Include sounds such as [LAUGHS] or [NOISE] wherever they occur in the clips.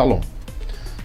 Shalom.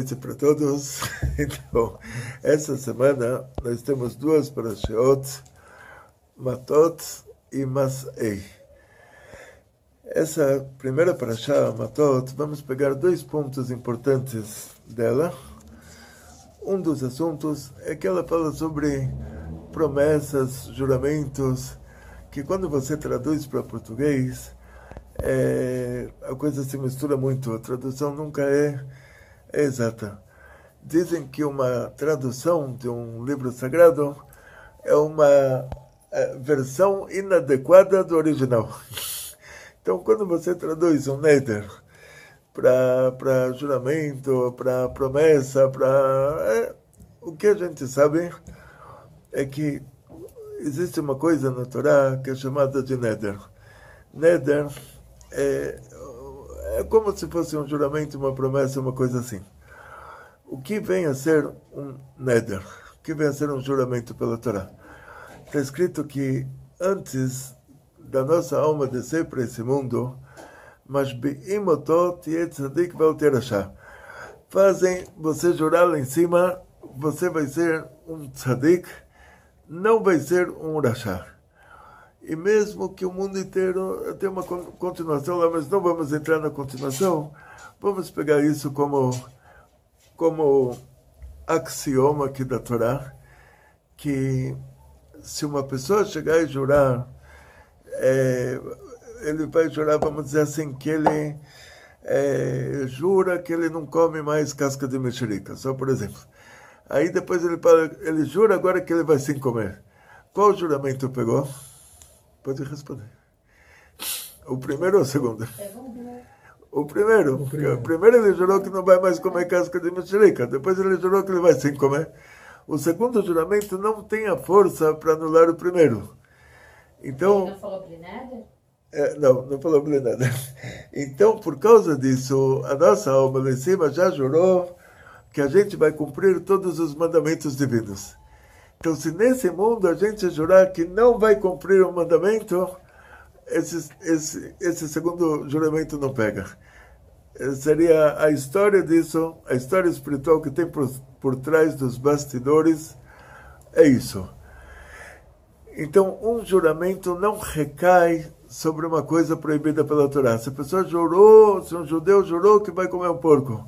Noite para todos. [LAUGHS] Então, essa semana nós temos duas parashiot, Matot e Masei. Essa primeira parashá, Matot, vamos pegar dois pontos importantes dela. Um dos assuntos é que ela fala sobre promessas, juramentos, que quando você traduz para português, é, a coisa se mistura muito. A tradução nunca é exata. Dizem que uma tradução de um livro sagrado é uma versão inadequada do original. [LAUGHS] Então, quando você traduz um neder para juramento, para promessa, para. É, o que a gente sabe é que existe uma coisa na Torá que é chamada de neder. Neder é é como se fosse um juramento, uma promessa, uma coisa assim. O que vem a ser um neder? O que vem a ser um juramento pela Torá? Está escrito que antes da nossa alma descer para esse mundo, mas fazem você jurar lá em cima, você vai ser um tzadik, não vai ser um rachá e mesmo que o mundo inteiro tenha uma continuação lá, mas não vamos entrar na continuação, vamos pegar isso como, como axioma aqui da Torá, que se uma pessoa chegar e jurar, é, ele vai jurar, vamos dizer assim, que ele é, jura que ele não come mais casca de mexerica, só por exemplo. Aí depois ele, ele jura agora que ele vai sim comer. Qual juramento pegou? Pode responder. O primeiro ou o segundo? O primeiro. O primeiro. primeiro ele jurou que não vai mais comer casca de mexerica. Depois ele jurou que ele vai sim comer. O segundo juramento não tem a força para anular o primeiro. Então. Ele não falou Blineder? É, não, não falou Blineder. Então, por causa disso, a nossa alma lá em cima já jurou que a gente vai cumprir todos os mandamentos divinos. Então, se nesse mundo a gente jurar que não vai cumprir o mandamento, esse, esse, esse segundo juramento não pega. Seria a história disso, a história espiritual que tem por, por trás dos bastidores, é isso. Então, um juramento não recai sobre uma coisa proibida pela Torá. Se a pessoa jurou, se um judeu jurou que vai comer um porco,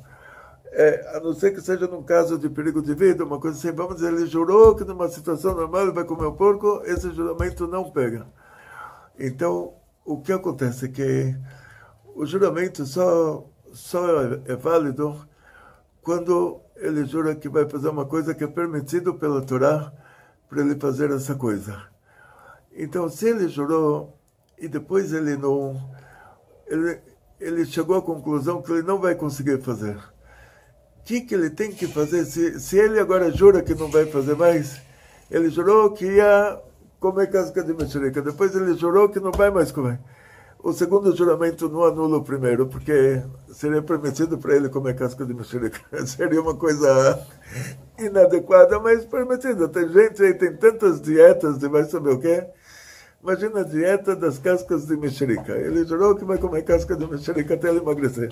é, a não ser que seja num caso de perigo de vida, uma coisa assim, vamos dizer, ele jurou que numa situação normal ele vai comer o porco, esse juramento não pega. Então, o que acontece é que o juramento só, só é válido quando ele jura que vai fazer uma coisa que é permitido pela Torá para ele fazer essa coisa. Então, se ele jurou e depois ele não. Ele, ele chegou à conclusão que ele não vai conseguir fazer que, que ele tem que fazer? Se, se ele agora jura que não vai fazer mais, ele jurou que ia comer casca de mexerica, depois ele jurou que não vai mais comer. O segundo juramento não anula o primeiro, porque seria permitido para ele comer casca de mexerica. [LAUGHS] seria uma coisa inadequada, mas permitida. Tem gente aí, tem tantas dietas de vai saber o quê. Imagina a dieta das cascas de mexerica. Ele jurou que vai comer casca de mexerica até ele emagrecer.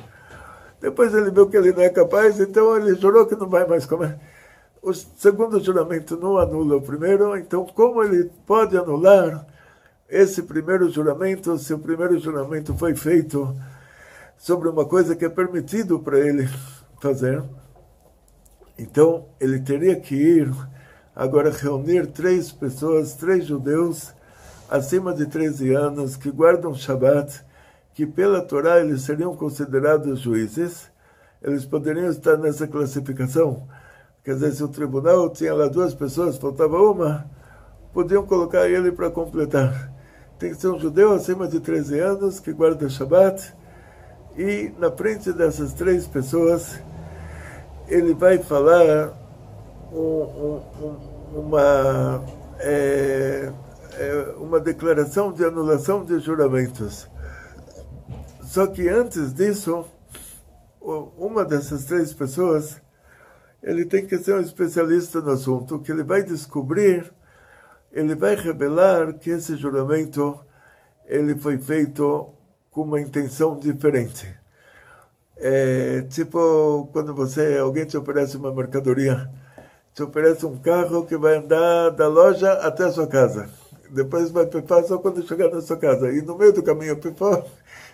Depois ele viu que ele não é capaz, então ele jurou que não vai mais comer. O segundo juramento não anula o primeiro, então como ele pode anular esse primeiro juramento se o primeiro juramento foi feito sobre uma coisa que é permitido para ele fazer? Então ele teria que ir agora reunir três pessoas, três judeus acima de 13 anos que guardam Shabat que pela Torá eles seriam considerados juízes, eles poderiam estar nessa classificação. Quer dizer, se o tribunal tinha lá duas pessoas, faltava uma, podiam colocar ele para completar. Tem que ser um judeu acima de 13 anos que guarda Shabat, e na frente dessas três pessoas, ele vai falar um, um, uma, é, é, uma declaração de anulação de juramentos. Só que antes disso, uma dessas três pessoas, ele tem que ser um especialista no assunto, que ele vai descobrir, ele vai revelar que esse juramento ele foi feito com uma intenção diferente. É, tipo quando você alguém te oferece uma mercadoria, te oferece um carro que vai andar da loja até a sua casa. Depois vai pifar só quando chegar na sua casa. E no meio do caminho pifou,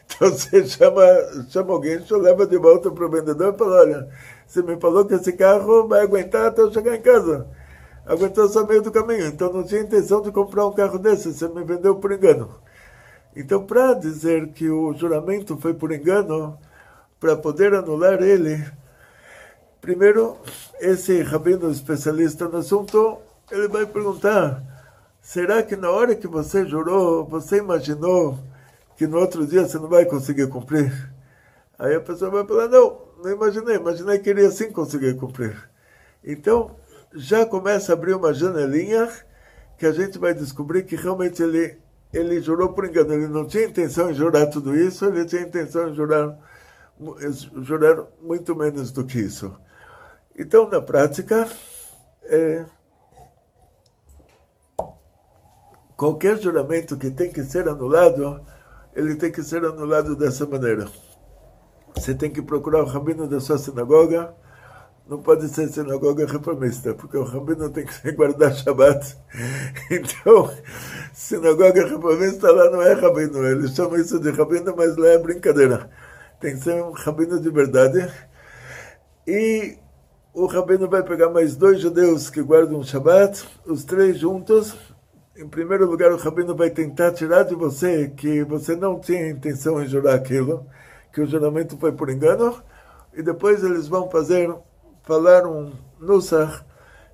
então você chama, chama alguém, você leva de volta para o vendedor e fala, olha, você me falou que esse carro vai aguentar até eu chegar em casa. Aguentou só meio do caminho, então não tinha intenção de comprar um carro desse, você me vendeu por engano. Então, para dizer que o juramento foi por engano, para poder anular ele, primeiro, esse rabino especialista no assunto, ele vai perguntar, será que na hora que você jurou, você imaginou que no outro dia você não vai conseguir cumprir. Aí a pessoa vai falar, não, não imaginei, imaginei que iria sim conseguir cumprir. Então, já começa a abrir uma janelinha que a gente vai descobrir que realmente ele, ele jurou por engano. Ele não tinha intenção de jurar tudo isso, ele tinha intenção de jurar, jurar muito menos do que isso. Então, na prática, é, qualquer juramento que tem que ser anulado, ele tem que ser anulado dessa maneira. Você tem que procurar o rabino da sua sinagoga. Não pode ser sinagoga reformista, porque o rabino tem que [LAUGHS] guardar Shabbat. [LAUGHS] Então, sinagoga reformista lá não é rabino. Eles chamam isso de rabino, mas lá é brincadeira. Tem que ser um rabino de verdade. E o rabino vai pegar mais dois judeus que guardam Shabbat, os três juntos, em primeiro lugar, o rabino vai tentar tirar de você que você não tinha intenção em jurar aquilo, que o juramento foi por engano, e depois eles vão fazer, falar um nusach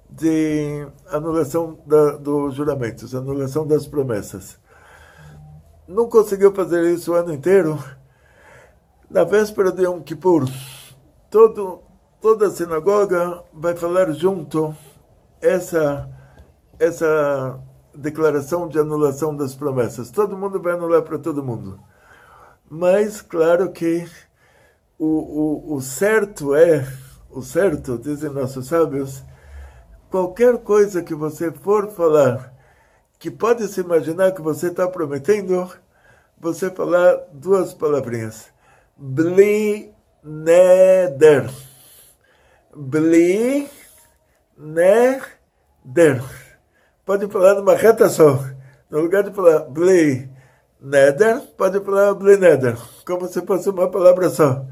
de anulação da, dos juramentos, anulação das promessas. Não conseguiu fazer isso o ano inteiro. Na véspera de Yom Kippur, todo, toda a sinagoga vai falar junto essa essa declaração de anulação das promessas. Todo mundo vai anular para todo mundo. Mas, claro que o, o, o certo é, o certo, dizem nossos sábios, qualquer coisa que você for falar, que pode se imaginar que você está prometendo, você falar duas palavrinhas. Bli neder. Bli neder pode falar numa reta só. No lugar de falar blei neder, pode falar blei neder, como se fosse uma palavra só.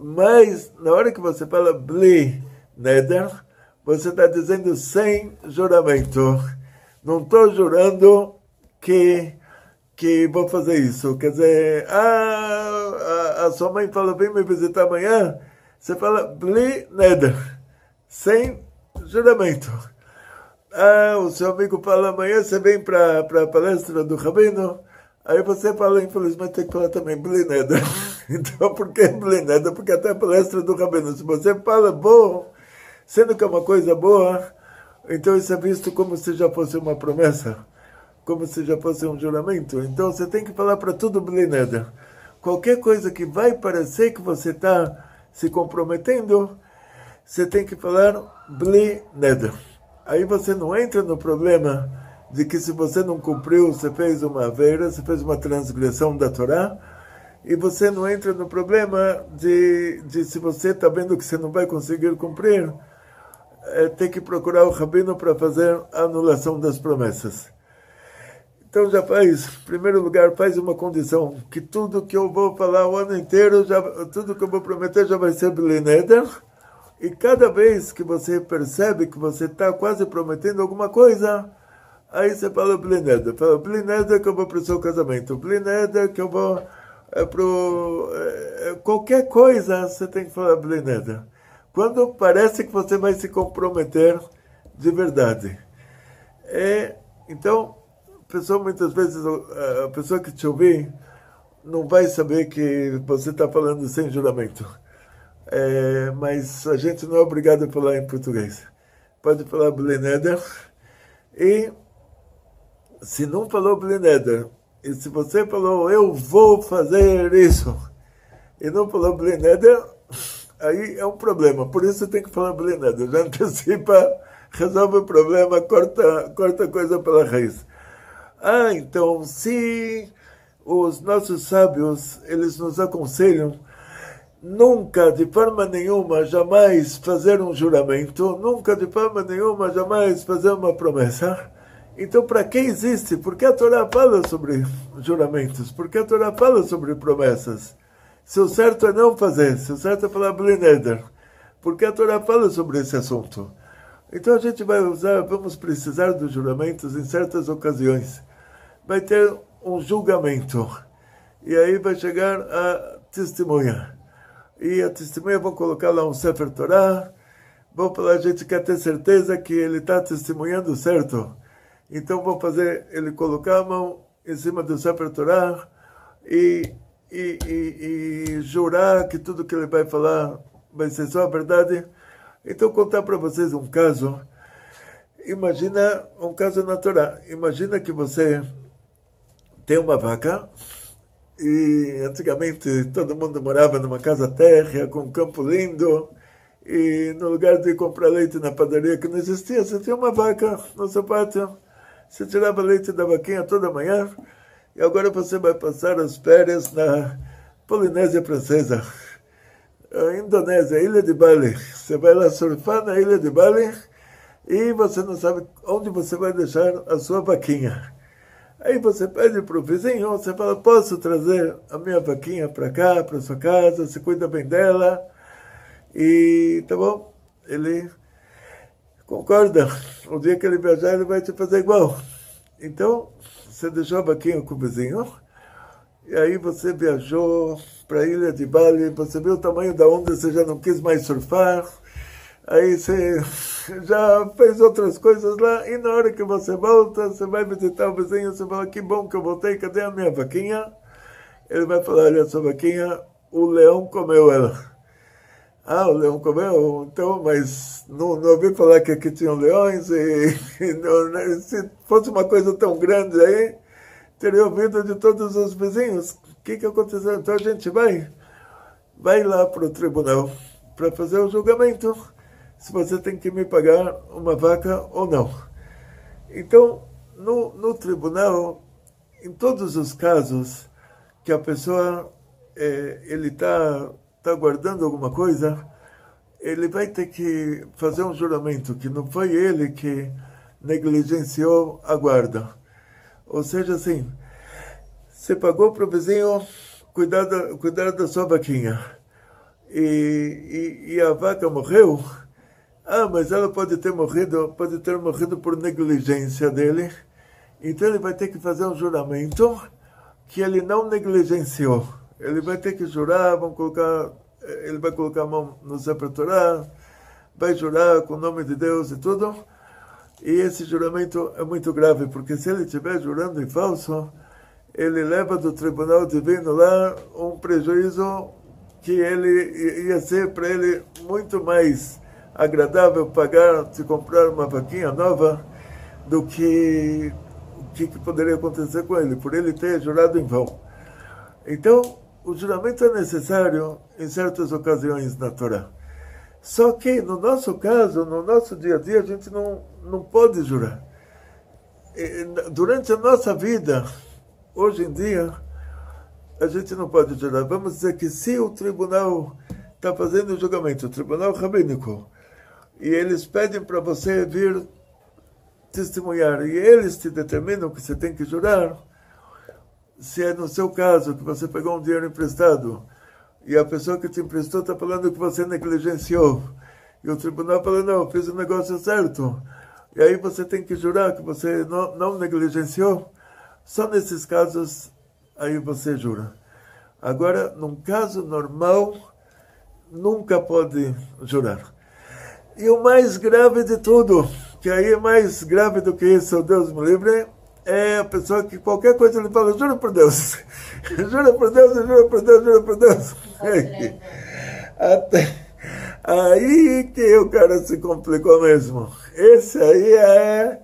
Mas, na hora que você fala blei neder, você está dizendo sem juramento. Não estou jurando que, que vou fazer isso. Quer dizer, ah, a, a sua mãe fala, vem me visitar amanhã. Você fala blei neder, sem juramento. Ah, o seu amigo fala amanhã, você vem para a palestra do Rabino. Aí você fala, infelizmente, tem que falar também Blineda. [LAUGHS] Então, por que Bleneda? Porque até a palestra do Rabino, se você fala bom, sendo que é uma coisa boa, então isso é visto como se já fosse uma promessa, como se já fosse um juramento. Então você tem que falar para tudo Bleneda. Qualquer coisa que vai parecer que você está se comprometendo, você tem que falar Bleneda. Aí você não entra no problema de que se você não cumpriu, você fez uma veira, você fez uma transgressão da Torá, e você não entra no problema de, de se você está vendo que você não vai conseguir cumprir, é, tem que procurar o rabino para fazer a anulação das promessas. Então já faz, em primeiro lugar, faz uma condição, que tudo que eu vou falar o ano inteiro, já, tudo que eu vou prometer já vai ser Bleneder, e cada vez que você percebe que você está quase prometendo alguma coisa, aí você fala Bleneder, fala Bleneder que eu vou para o seu casamento, Bleneder que eu vou é pro, é, qualquer coisa você tem que falar Bleneder. Quando parece que você vai se comprometer de verdade. É, então, a pessoa muitas vezes, a pessoa que te ouvir, não vai saber que você está falando sem juramento. É, mas a gente não é obrigado a falar em português. Pode falar Bleneder. E se não falou Bleneder, e se você falou, eu vou fazer isso, e não falou Bleneder, aí é um problema. Por isso tem que falar Bleneder. Já antecipa, resolve o problema, corta, corta a coisa pela raiz. Ah, então, se os nossos sábios, eles nos aconselham nunca, de forma nenhuma, jamais fazer um juramento, nunca, de forma nenhuma, jamais fazer uma promessa, então, para que existe? Por que a Torá fala sobre juramentos? Por que a Torá fala sobre promessas? Se o certo é não fazer, se o certo é falar Blineder, por que a Torá fala sobre esse assunto? Então a gente vai usar, vamos precisar dos juramentos em certas ocasiões. Vai ter um julgamento. E aí vai chegar a testemunha. E a testemunha vão colocar lá um Sefer Torá. Vão falar, a gente quer ter certeza que ele está testemunhando certo então vou fazer ele colocar a mão em cima do Sefer Torah e, e, e, e, jurar que tudo que ele vai falar vai ser só a verdade. Então contar para vocês um caso. Imagina um caso na Torá. Imagina que você tem uma vaca e antigamente todo mundo morava numa casa térrea com um campo lindo e no lugar de comprar leite na padaria que não existia, você tinha uma vaca no seu pátio. Você tirava leite da vaquinha toda manhã e agora você vai passar as férias na Polinésia Francesa, a Indonésia, Ilha de Bali. Você vai lá surfar na Ilha de Bali e você não sabe onde você vai deixar a sua vaquinha. Aí você pede para o vizinho, você fala, posso trazer a minha vaquinha para cá, para sua casa, você cuida bem dela. E tá bom, ele Concorda? O dia que ele viajar, ele vai te fazer igual. Então, você deixou a vaquinha com o vizinho, e aí você viajou para a ilha de Bali, você viu o tamanho da onda, você já não quis mais surfar, aí você já fez outras coisas lá, e na hora que você volta, você vai visitar o vizinho, você fala, que bom que eu voltei, cadê a minha vaquinha? Ele vai falar, olha, sua vaquinha, o leão comeu ela. Ah, o leão comeu? Então, mas não, não ouvi falar que aqui tinham leões e, e não, né, se fosse uma coisa tão grande aí, teria ouvido de todos os vizinhos. O que, que aconteceu? Então a gente vai, vai lá para o tribunal para fazer o julgamento se você tem que me pagar uma vaca ou não. Então, no, no tribunal, em todos os casos que a pessoa é, ele está está guardando alguma coisa, ele vai ter que fazer um juramento que não foi ele que negligenciou a guarda. Ou seja, assim, você pagou para o vizinho cuidar da, cuidar da sua vaquinha e, e, e a vaca morreu. Ah, mas ela pode ter morrido, pode ter morrido por negligência dele. Então ele vai ter que fazer um juramento que ele não negligenciou. Ele vai ter que jurar, vão colocar, ele vai colocar a mão no Sefer Torah, vai jurar com o nome de Deus e tudo. E esse juramento é muito grave, porque se ele estiver jurando em falso, ele leva do tribunal divino lá um prejuízo que ele ia ser para ele muito mais agradável pagar se comprar uma vaquinha nova do que o que, que poderia acontecer com ele, por ele ter jurado em vão. Então, o juramento é necessário em certas ocasiões na Torá. Só que, no nosso caso, no nosso dia a dia, a gente não, não pode jurar. Durante a nossa vida, hoje em dia, a gente não pode jurar. Vamos dizer que se o tribunal está fazendo o julgamento, o tribunal rabínico, e eles pedem para você vir testemunhar, e eles te determinam que você tem que jurar, se é no seu caso que você pegou um dinheiro emprestado. E a pessoa que te emprestou está falando que você negligenciou, e o tribunal fala, não, fiz o negócio certo, e aí você tem que jurar que você não, não negligenciou, só nesses casos aí você jura. Agora, num caso normal, nunca pode jurar. E o mais grave de tudo, que aí é mais grave do que isso, Deus me livre, é a pessoa que qualquer coisa ele fala, jura por Deus, [LAUGHS] jura por Deus, jura por Deus, jura por Deus. [LAUGHS] Até, aí que o cara se complicou mesmo. Esse aí é,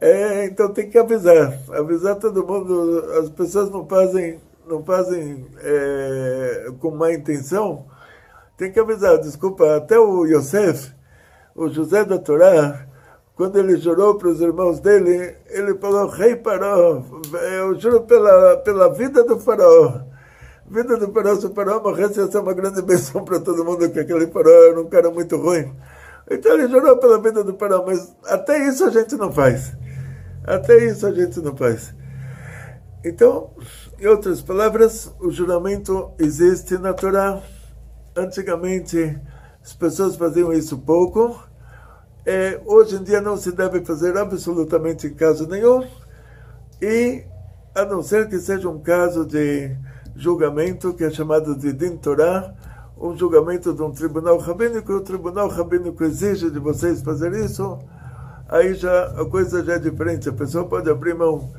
é, então tem que avisar, avisar todo mundo. As pessoas não fazem, não fazem é, com má intenção. Tem que avisar. Desculpa, até o Yosef, o José da Torá, quando ele jurou para os irmãos dele, ele falou, rei Paró, eu juro pela, pela vida do faraó. Vida do faraó, se o faraó morresse, ia ser uma grande bênção para todo mundo, que aquele faraó era um cara muito ruim. Então ele jurou pela vida do faraó, mas até isso a gente não faz. Até isso a gente não faz. Então, em outras palavras, o juramento existe na Torá. Antigamente, as pessoas faziam isso pouco, é, hoje em dia não se deve fazer absolutamente caso nenhum, e a não ser que seja um caso de julgamento, que é chamado de Din Torah, um julgamento de um tribunal rabínico, e o tribunal rabínico exige de vocês fazer isso, aí já a coisa já é diferente. A pessoa pode abrir mão,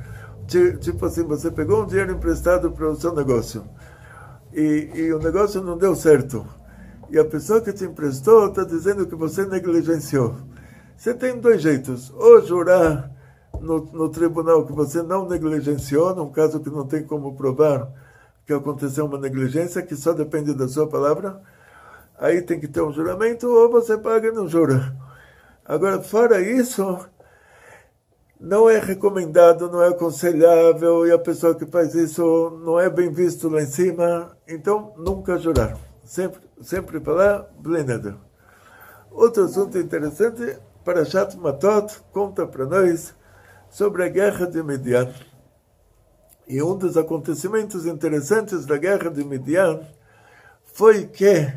tipo assim, você pegou um dinheiro emprestado para o seu negócio, e, e o negócio não deu certo. E a pessoa que te emprestou está dizendo que você negligenciou. Você tem dois jeitos. Ou jurar no, no tribunal que você não negligenciou, num caso que não tem como provar que aconteceu uma negligência, que só depende da sua palavra. Aí tem que ter um juramento, ou você paga e não jura. Agora, fora isso, não é recomendado, não é aconselhável, e a pessoa que faz isso não é bem visto lá em cima. Então, nunca jurar. Sempre, sempre falar, blindado. Outro assunto interessante Parashat Matot conta para nós sobre a guerra de Midian. E um dos acontecimentos interessantes da guerra de Midian foi que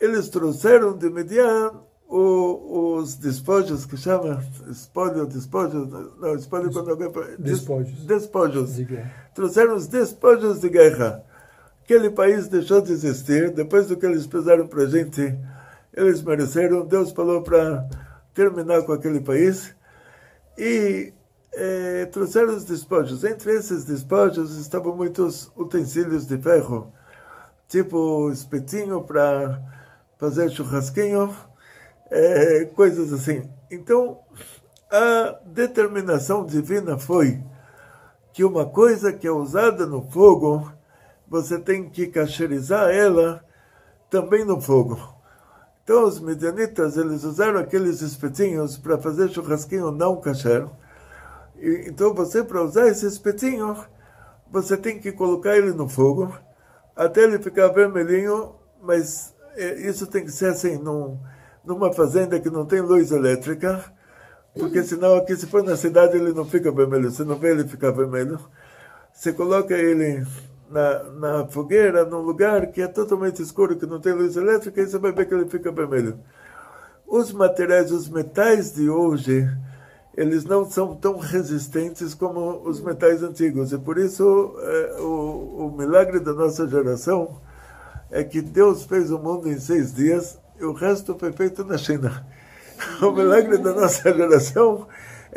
eles trouxeram de Midian o, os despojos, que chama espólio, despojos, não, espólio quando alguém... Despojos. Despojos. De trouxeram os despojos de guerra. Aquele país deixou de existir, depois do que eles fizeram para a gente, eles mereceram, Deus falou para terminar com aquele país e é, trouxeram os despojos. Entre esses despojos estavam muitos utensílios de ferro, tipo espetinho para fazer churrasquinho, é, coisas assim. Então, a determinação divina foi que uma coisa que é usada no fogo, você tem que cacherizar ela também no fogo. Então os medianitas, eles usaram aqueles espetinhos para fazer churrasquinho não kasher. Então você, para usar esse espetinho, você tem que colocar ele no fogo, até ele ficar vermelhinho, mas é, isso tem que ser assim, num, numa fazenda que não tem luz elétrica, porque senão aqui se for na cidade ele não fica vermelho, você não vê ele ficar vermelho. Você coloca ele na, na fogueira, num lugar que é totalmente escuro, que não tem luz elétrica, e você vai ver que ele fica vermelho. Os materiais, os metais de hoje, eles não são tão resistentes como os metais antigos. E por isso, é, o, o milagre da nossa geração é que Deus fez o mundo em seis dias e o resto foi feito na China. [LAUGHS] O milagre da nossa geração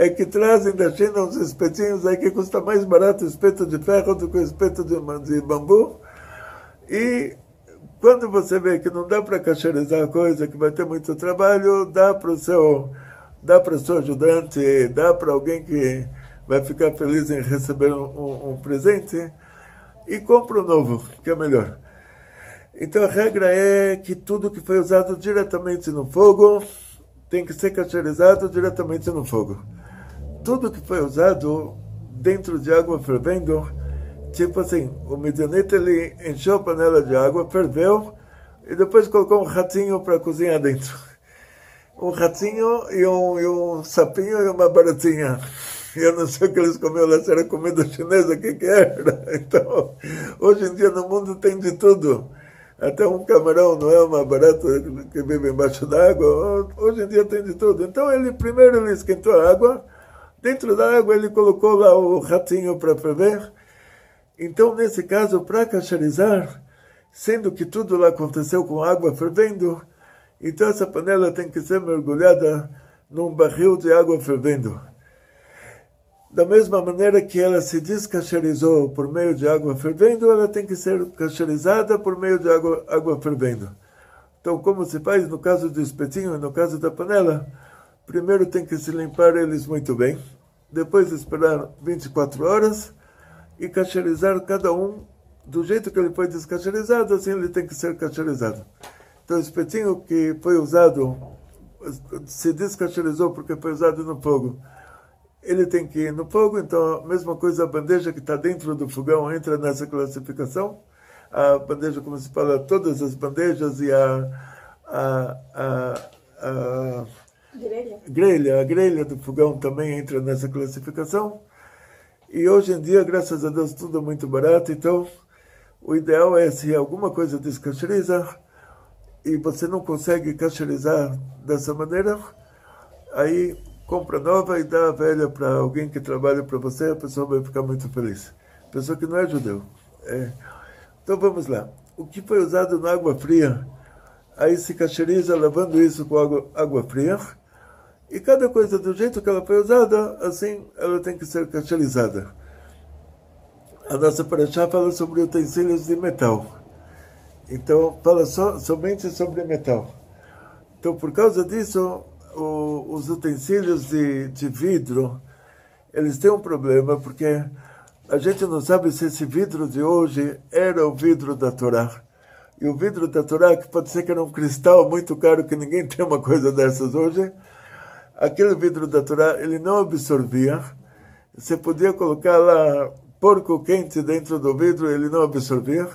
é que trazem da China uns espetinhos aí que custa mais barato o espeto de ferro do que o espeto de, de bambu. E quando você vê que não dá para cacherizar a coisa, que vai ter muito trabalho, dá para o seu, dá para o seu ajudante, dá para alguém que vai ficar feliz em receber um, um, um presente e compra um novo, que é melhor. Então a regra é que tudo que foi usado diretamente no fogo tem que ser cacherizado diretamente no fogo. Tudo que foi usado dentro de água fervendo Tipo assim, o Midianita ele encheu a panela de água, ferveu e depois colocou um ratinho para cozinhar dentro. Um ratinho e um, e um sapinho e uma baratinha. Eu não sei o que eles comiam lá, se era comida chinesa, o que, que era. [LAUGHS] Então, hoje em dia no mundo tem de tudo. Até um camarão não é uma barata que vive embaixo d'água. Hoje em dia tem de tudo. Então, ele primeiro ele esquentou a água. Dentro da água ele colocou lá o ratinho para ferver então, nesse caso, para cacharizar, sendo que tudo lá aconteceu com água fervendo, então essa panela tem que ser mergulhada num barril de água fervendo. Da mesma maneira que ela se descacharizou por meio de água fervendo, ela tem que ser cacharizada por meio de água, água fervendo. Então, como se faz no caso do espetinho e no caso da panela, primeiro tem que se limpar eles muito bem, depois esperar 24 horas, e cacherizar cada um do jeito que ele foi descacherizado, assim ele tem que ser cacherizado. Então, o espetinho que foi usado, se descacherizou porque foi usado no fogo, ele tem que ir no fogo, então a mesma coisa a bandeja que está dentro do fogão entra nessa classificação. A bandeja, como se fala, todas as bandejas e a, a, a, a grelha. grelha, a grelha do fogão também entra nessa classificação. E hoje em dia, graças a Deus, tudo é muito barato. Então, o ideal é se alguma coisa descacheriza e você não consegue cacherizar dessa maneira, aí compra nova e dá a velha para alguém que trabalha para você, a pessoa vai ficar muito feliz. Pessoa que não é judeu. É. Então vamos lá. O que foi usado na água fria, aí se cacheriza lavando isso com água, água fria e cada coisa do jeito que ela foi usada, assim ela tem que ser cacherizada. A nossa paraxá fala sobre utensílios de metal. Então, fala somente sobre metal. Então, por causa disso, o, os utensílios de, de vidro, eles têm um problema, porque a gente não sabe se esse vidro de hoje era o vidro da Torá. E o vidro da Torá, que pode ser que era um cristal muito caro, que ninguém [LAUGHS] tem uma coisa dessas hoje, aquele vidro da Torá, ele não absorvia. Você podia colocar lá porco quente dentro do vidro, ele não absorvia.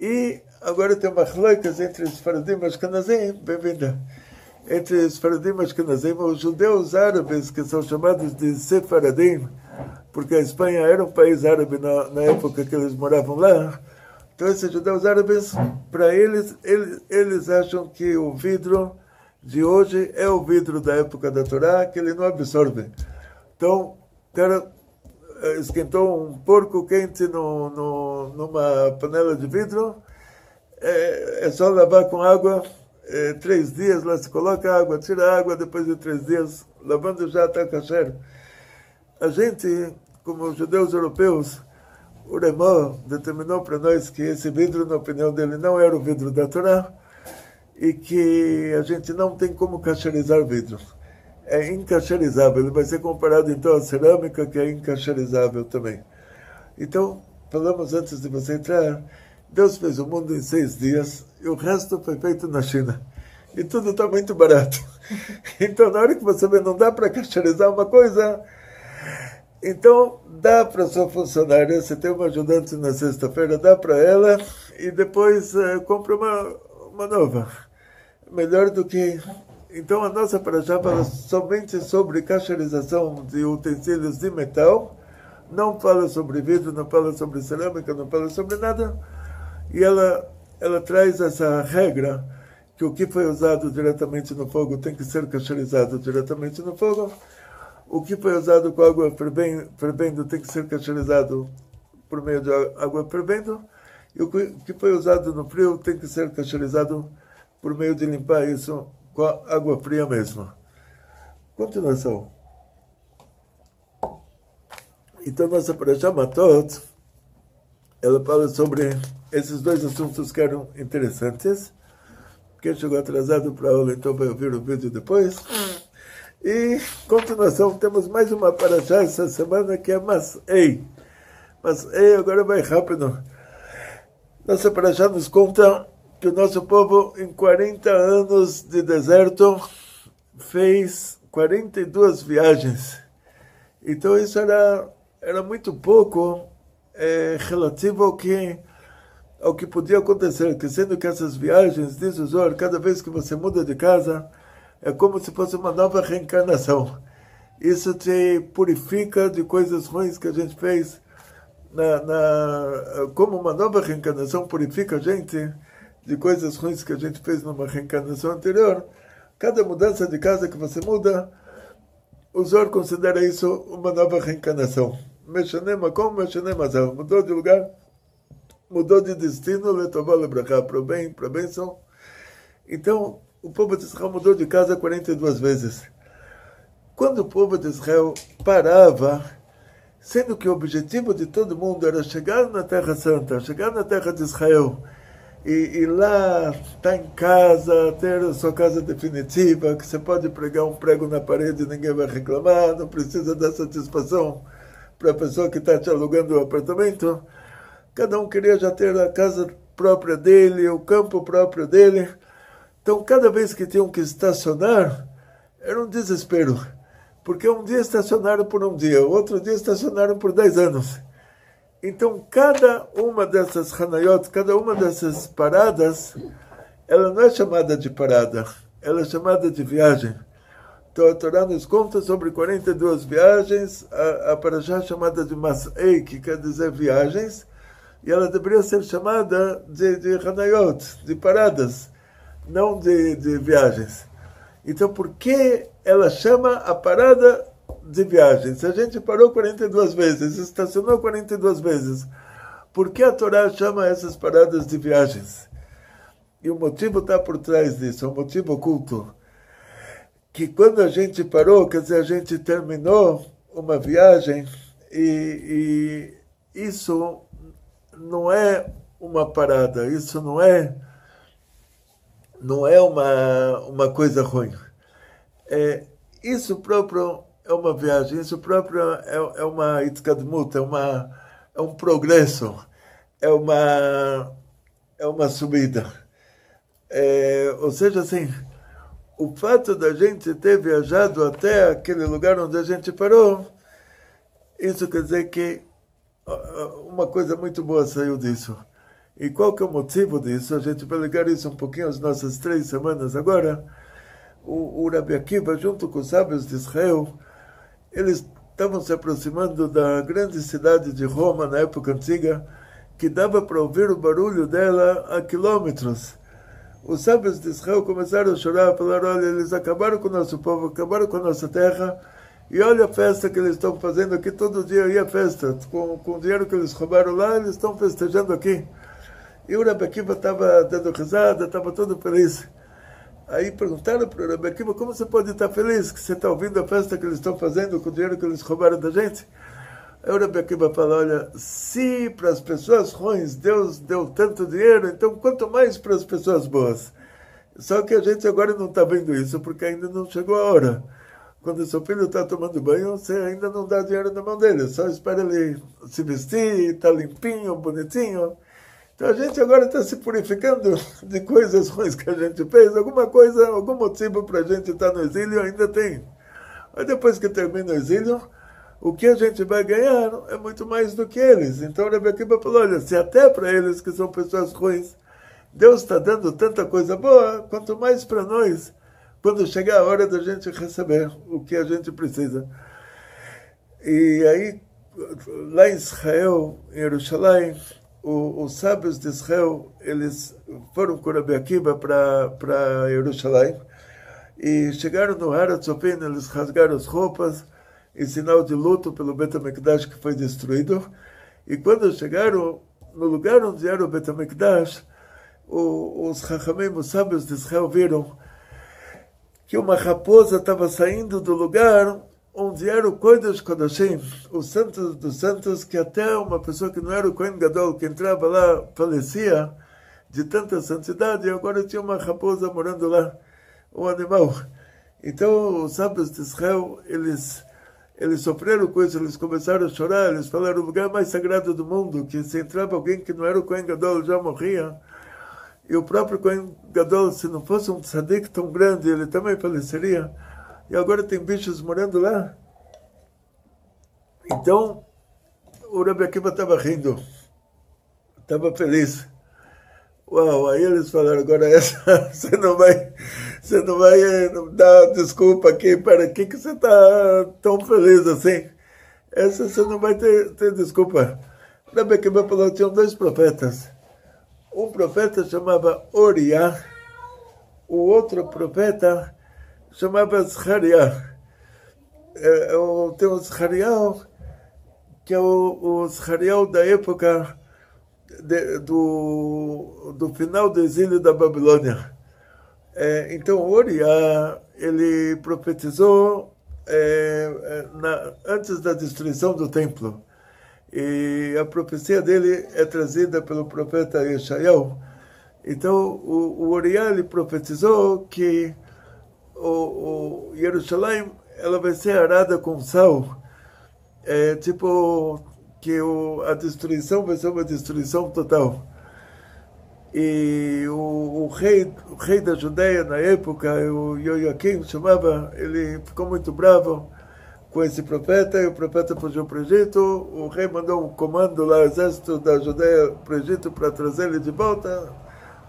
E agora tem uma chloicas entre os faradim e os canazim, bem-vinda. Entre os faradim e os canazim, os judeus árabes, que são chamados de sefaradim, porque a Espanha era um país árabe na, na época que eles moravam lá. Então, esses judeus árabes, para eles, eles, eles acham que o vidro de hoje é o vidro da época da Torá, que ele não absorve. Então, cara eh, esquentou um porco quente no, no, numa panela de vidro, é, é só lavar com água, é, três dias lá se coloca água, tira a água, depois de três dias, lavando já está kasher. A gente, como judeus europeus, o Remó determinou para nós que esse vidro, na opinião dele, não era o vidro da Torá, e que a gente não tem como cacherizar vidro. É incacherizável, ele vai ser comparado então à cerâmica, que é incacherizável também. Então, falamos antes de você entrar, Deus fez o mundo em seis dias e o resto foi feito na China. E tudo está muito barato. [LAUGHS] Então, na hora que você vê, não dá para cacherizar uma coisa, então dá para sua funcionária, você tem uma ajudante na sexta-feira, dá para ela e depois é, compra uma, uma nova melhor do que. Então a nossa paraxá fala somente sobre cacherização de utensílios de metal, não fala sobre vidro, não fala sobre cerâmica, não fala sobre nada. E ela, ela traz essa regra que o que foi usado diretamente no fogo tem que ser cacherizado diretamente no fogo. O que foi usado com água fervendo tem que ser cacherizado por meio de água fervendo. E o que foi usado no frio tem que ser cacherizado por meio de limpar isso com a água fria mesmo. Continuação. Então, nossa Parashá Matot, ela fala sobre esses dois assuntos que eram interessantes. Quem chegou atrasado para a aula, então vai ouvir o vídeo depois. E, continuação, temos mais uma Parashá essa semana que é Masei. Masei, agora vai rápido. Nossa Parashá nos conta que o nosso povo, em 40 anos de deserto, fez 42 viagens. Então, isso era era muito pouco é, relativo ao que ao que podia acontecer, que sendo que essas viagens, diz o Zor, cada vez que você muda de casa, é como se fosse uma nova reencarnação. Isso te purifica de coisas ruins que a gente fez. Na, na, como uma nova reencarnação purifica a gente de coisas ruins que a gente fez numa reencarnação anterior. Cada mudança de casa que você muda, o Zor considera isso uma nova reencarnação. Meshanema, como Meshanema, mudou de lugar, mudou de destino, letová lebrachá, para o bem, para a bênção. Então, o povo de Israel mudou de casa 42 vezes. Quando o povo de Israel parava, sendo que o objetivo de todo mundo era chegar na Terra Santa, chegar na Terra de Israel, e, e lá estar tá em casa, ter a sua casa definitiva, que você pode pregar um prego na parede e ninguém vai reclamar, não precisa dar satisfação para a pessoa que está te alugando o apartamento. Cada um queria já ter a casa própria dele, o campo próprio dele. Então, cada vez que tinham que estacionar, era um desespero. Porque um dia estacionaram por um dia, outro dia estacionaram por dez anos. Então, cada uma dessas hanayot, cada uma dessas paradas, ela não é chamada de parada, ela é chamada de viagem. Então, a Torá nos conta sobre 42 viagens, a, a é chamada de Mas'ei, que quer dizer viagens, e ela deveria ser chamada de, de hanayot, de paradas, não de, de viagens. Então, por que ela chama a parada de viagem. Se a gente parou 42 vezes, estacionou 42 vezes, por que a Torá chama essas paradas de viagens? E o motivo está por trás disso, é um motivo oculto. Que quando a gente parou, quer dizer, a gente terminou uma viagem e, e isso não é uma parada, isso não é não é uma, uma coisa ruim. É, isso próprio é uma viagem, isso próprio é, é uma itkadmut, é, uma, é um progresso, é uma, é uma subida. É, ou seja, assim, o fato da gente ter viajado até aquele lugar onde a gente parou, isso quer dizer que uma coisa muito boa saiu disso. E qual que é o motivo disso? A gente vai ligar isso um pouquinho às nossas três semanas agora. O, o Rabi Akiva, junto com os sábios de Israel, eles estavam se aproximando da grande cidade de Roma na época antiga, que dava para ouvir o barulho dela a quilômetros. Os sábios de Israel começaram a chorar, falar: olha, eles acabaram com o nosso povo, acabaram com a nossa terra, e olha a festa que eles estão fazendo aqui todo dia, aí a festa, com, com o dinheiro que eles roubaram lá, eles estão festejando aqui. E o Rebbe estava dando risada, estava todo feliz. Aí perguntaram para o Rebbe Akiva, como você pode estar feliz que você está ouvindo a festa que eles estão fazendo com o dinheiro que eles roubaram da gente? Aí o Rebbe Akiva fala, olha, se para as pessoas ruins Deus deu tanto dinheiro, então quanto mais para as pessoas boas. Só que a gente agora não está vendo isso, porque ainda não chegou a hora. Quando seu filho está tomando banho, você ainda não dá dinheiro na mão dele, só espera ele se vestir, está limpinho, bonitinho. Então a gente agora está se purificando [LAUGHS] de coisas ruins que a gente fez. Alguma coisa, algum motivo para a gente estar tá no exílio ainda tem. Mas depois que termina o exílio, o que a gente vai ganhar é muito mais do que eles. Então o Rebbe falou, olha, se até para eles que são pessoas ruins, Deus está dando tanta coisa boa, quanto mais para nós, quando chegar a hora da gente receber o que a gente precisa. E aí, lá em Israel, em Jerusalém, o, os sábios de Israel, eles foram com Rabi Akiva para Jerusalém e chegaram no Haratzofim, eles rasgaram as roupas em sinal de luto pelo Betamekdash que foi destruído. E quando chegaram no lugar onde era o Betamekdash, os Chachamim, os sábios de Israel, viram que uma raposa estava saindo do lugar onde era o Kodesh Kodashim, o Santos dos Santos, que até uma pessoa que não era o Kohen Gadol, que entrava lá, falecia de tanta santidade, e agora tinha uma raposa morando lá, um animal. Então, os sábios de Israel, eles, eles sofreram com isso, eles começaram a chorar, eles falaram, o lugar mais sagrado do mundo, que se entrava alguém que não era o Kohen Gadol, já morria. E o próprio Kohen Gadol, se não fosse um tzadik tão grande, ele também faleceria e agora tem bichos morando lá. Então, o Rabi Akiva estava rindo, estava feliz. Uau, aí eles falaram, agora essa, [LAUGHS] você não vai, você não vai eh, dar desculpa aqui, para que, que você está tão feliz assim? Essa você não vai ter, ter desculpa. Rabi Akiva falou, tinham dois profetas. Um profeta chamava Oriá, o outro profeta chamava Zachariah. É, é, tem o Zachariah, que é o, o da época de, do, do final do exílio da Babilônia. É, então, Uriah, ele profetizou é, é, na, antes da destruição do templo. E a profecia dele é trazida pelo profeta Yeshayahu. Então, o, o ele profetizou que o, o Jerusalém ela vai ser arada com sal. É, tipo que o, a destruição vai ser uma destruição total. E o, o, rei, o rei da Judéia na época, o Joaquim chamava, ele ficou muito bravo com esse profeta, e o profeta fugiu para o Egito, o rei mandou um comando lá, exército da Judéia para o Egito para trazer ele de volta,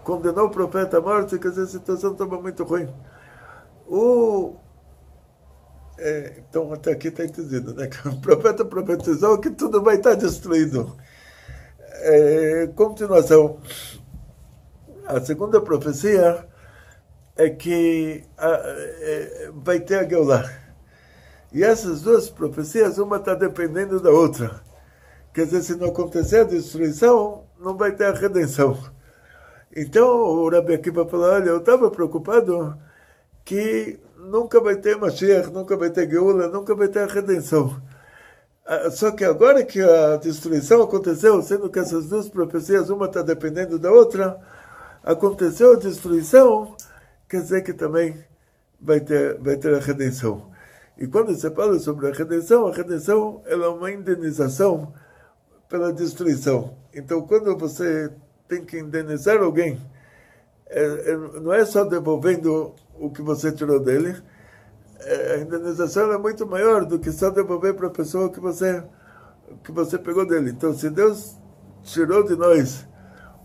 condenou o profeta à morte, quer dizer, a situação estava muito ruim. O, é, então, até aqui está entendido, né? O [LAUGHS] profeta profetizou que tudo vai estar destruído. É, continuação. A segunda profecia é que a, é, vai ter a Geulah. E essas duas profecias, uma está dependendo da outra. Quer dizer, se não acontecer a destruição, não vai ter a redenção. Então, o Rabi Akiva falou, olha, eu estava preocupado que nunca vai ter Mashiach, nunca vai ter Geula, nunca vai ter a redenção. Só que agora que a destruição aconteceu, sendo que essas duas profecias, uma está dependendo da outra, aconteceu a destruição, quer dizer que também vai ter, vai ter a redenção. E quando se fala sobre a redenção, a redenção é uma indenização pela destruição. Então, quando você tem que indenizar alguém, é, é, não é só devolvendo o que você tirou dele, é, a indenização é muito maior do que só devolver para a pessoa que você que você pegou dele. Então, se Deus tirou de nós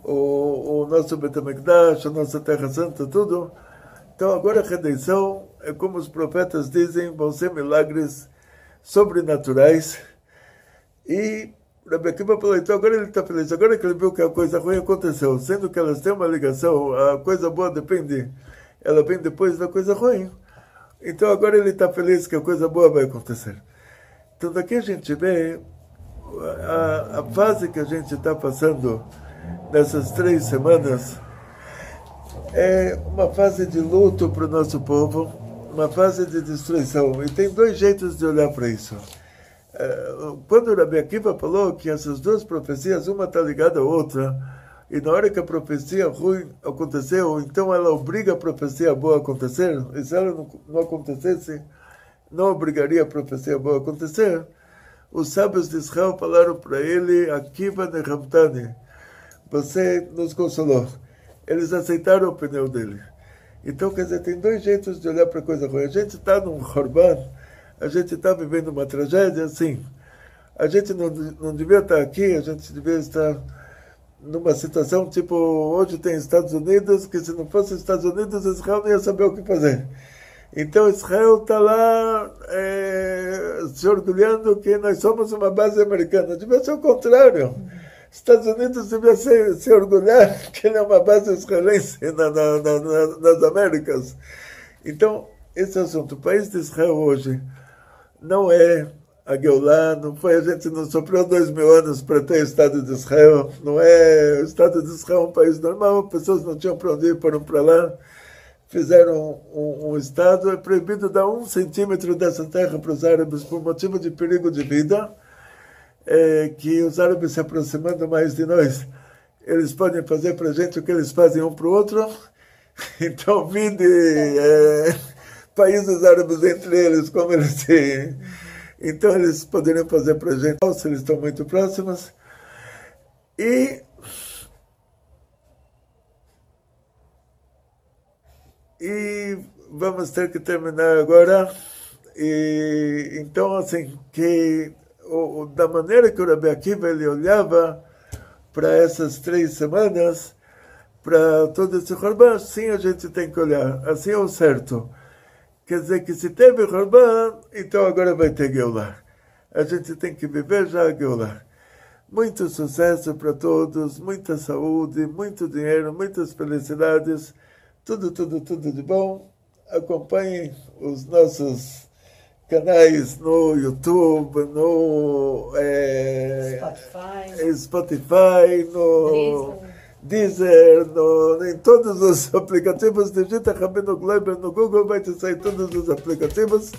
o, o nosso Betamigdash, a nossa Terra Santa, tudo, então agora a redenção é como os profetas dizem, vão ser milagres sobrenaturais e Rabi Akiva falou, então agora ele está feliz, agora que ele viu que a coisa ruim aconteceu, sendo que elas têm uma ligação, a coisa boa depende, ela vem depois da coisa ruim. Então agora ele está feliz que a coisa boa vai acontecer. Então daqui a gente vê a, a fase que a gente está passando nessas três semanas é uma fase de luto para o nosso povo, uma fase de destruição. E tem dois jeitos de olhar para isso. É, quando o Rabi Akiva falou que essas duas profecias, uma está ligada à outra, e na hora que a profecia ruim aconteceu, então ela obriga a profecia boa a acontecer, e se ela não, acontecesse, não obrigaria a profecia boa a acontecer, os sábios de Israel falaram para ele, Akiva Nehamtani, você nos consolou. Eles aceitaram a opinião dele. Então, quer dizer, tem dois jeitos de olhar para coisa ruim. A gente está num Horban, a gente está vivendo uma tragédia, sim. A gente não, não devia estar aqui, a gente devia estar numa situação tipo, hoje tem Estados Unidos, que se não fosse Estados Unidos, Israel não ia saber o que fazer. Então Israel está lá é, se orgulhando que nós somos uma base americana. Devia ser o contrário. Estados Unidos devia se, se orgulhar [LAUGHS] que ele é uma base israelense na, na, na, nas Américas. Então, esse assunto, o país de Israel hoje não é a Geulah, não foi, a gente não sofreu dois mil anos para ter o Estado de Israel, não é, o Estado de Israel é um país normal, pessoas não tinham para onde ir, foram para lá, fizeram um, um, estado, é proibido dar um centímetro dessa terra para os árabes por motivo de perigo de vida, é, que os árabes se aproximando mais de nós, eles podem fazer para a gente o que eles fazem um para o outro. [LAUGHS] Então, vinde é, países árabes entre eles, como eles têm. Então, eles poderiam fazer para a gente, se eles estão muito próximos. E e vamos ter que terminar agora. E, então, assim, que o, da maneira que o Rabi Akiva ele olhava para essas três semanas, para todo esse Corban, sim a gente tem que olhar. Assim é o certo. Quer dizer que se teve Corban, então agora vai ter Geulah. A gente tem que viver já a Geulah. Muito sucesso para todos, muita saúde, muito dinheiro, muitas felicidades tudo, tudo, tudo de bom. Acompanhem os nossos canais no YouTube, no é, Spotify. Spotify, no Deezer, no, em todos os [LAUGHS] aplicativos. Digita Rabino Gleiber no Google, vai te sair todos os aplicativos.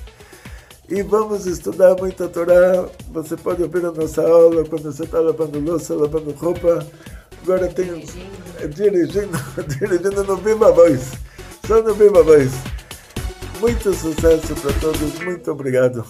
E vamos estudar muita Torá. Você pode ouvir a nossa aula quando você está lavando louça, lavando roupa Agora tem dirigindo, dirigindo, [LAUGHS] dirigindo no Viva Voz. Só no Viva Voz. Muito sucesso para todos. Muito obrigado.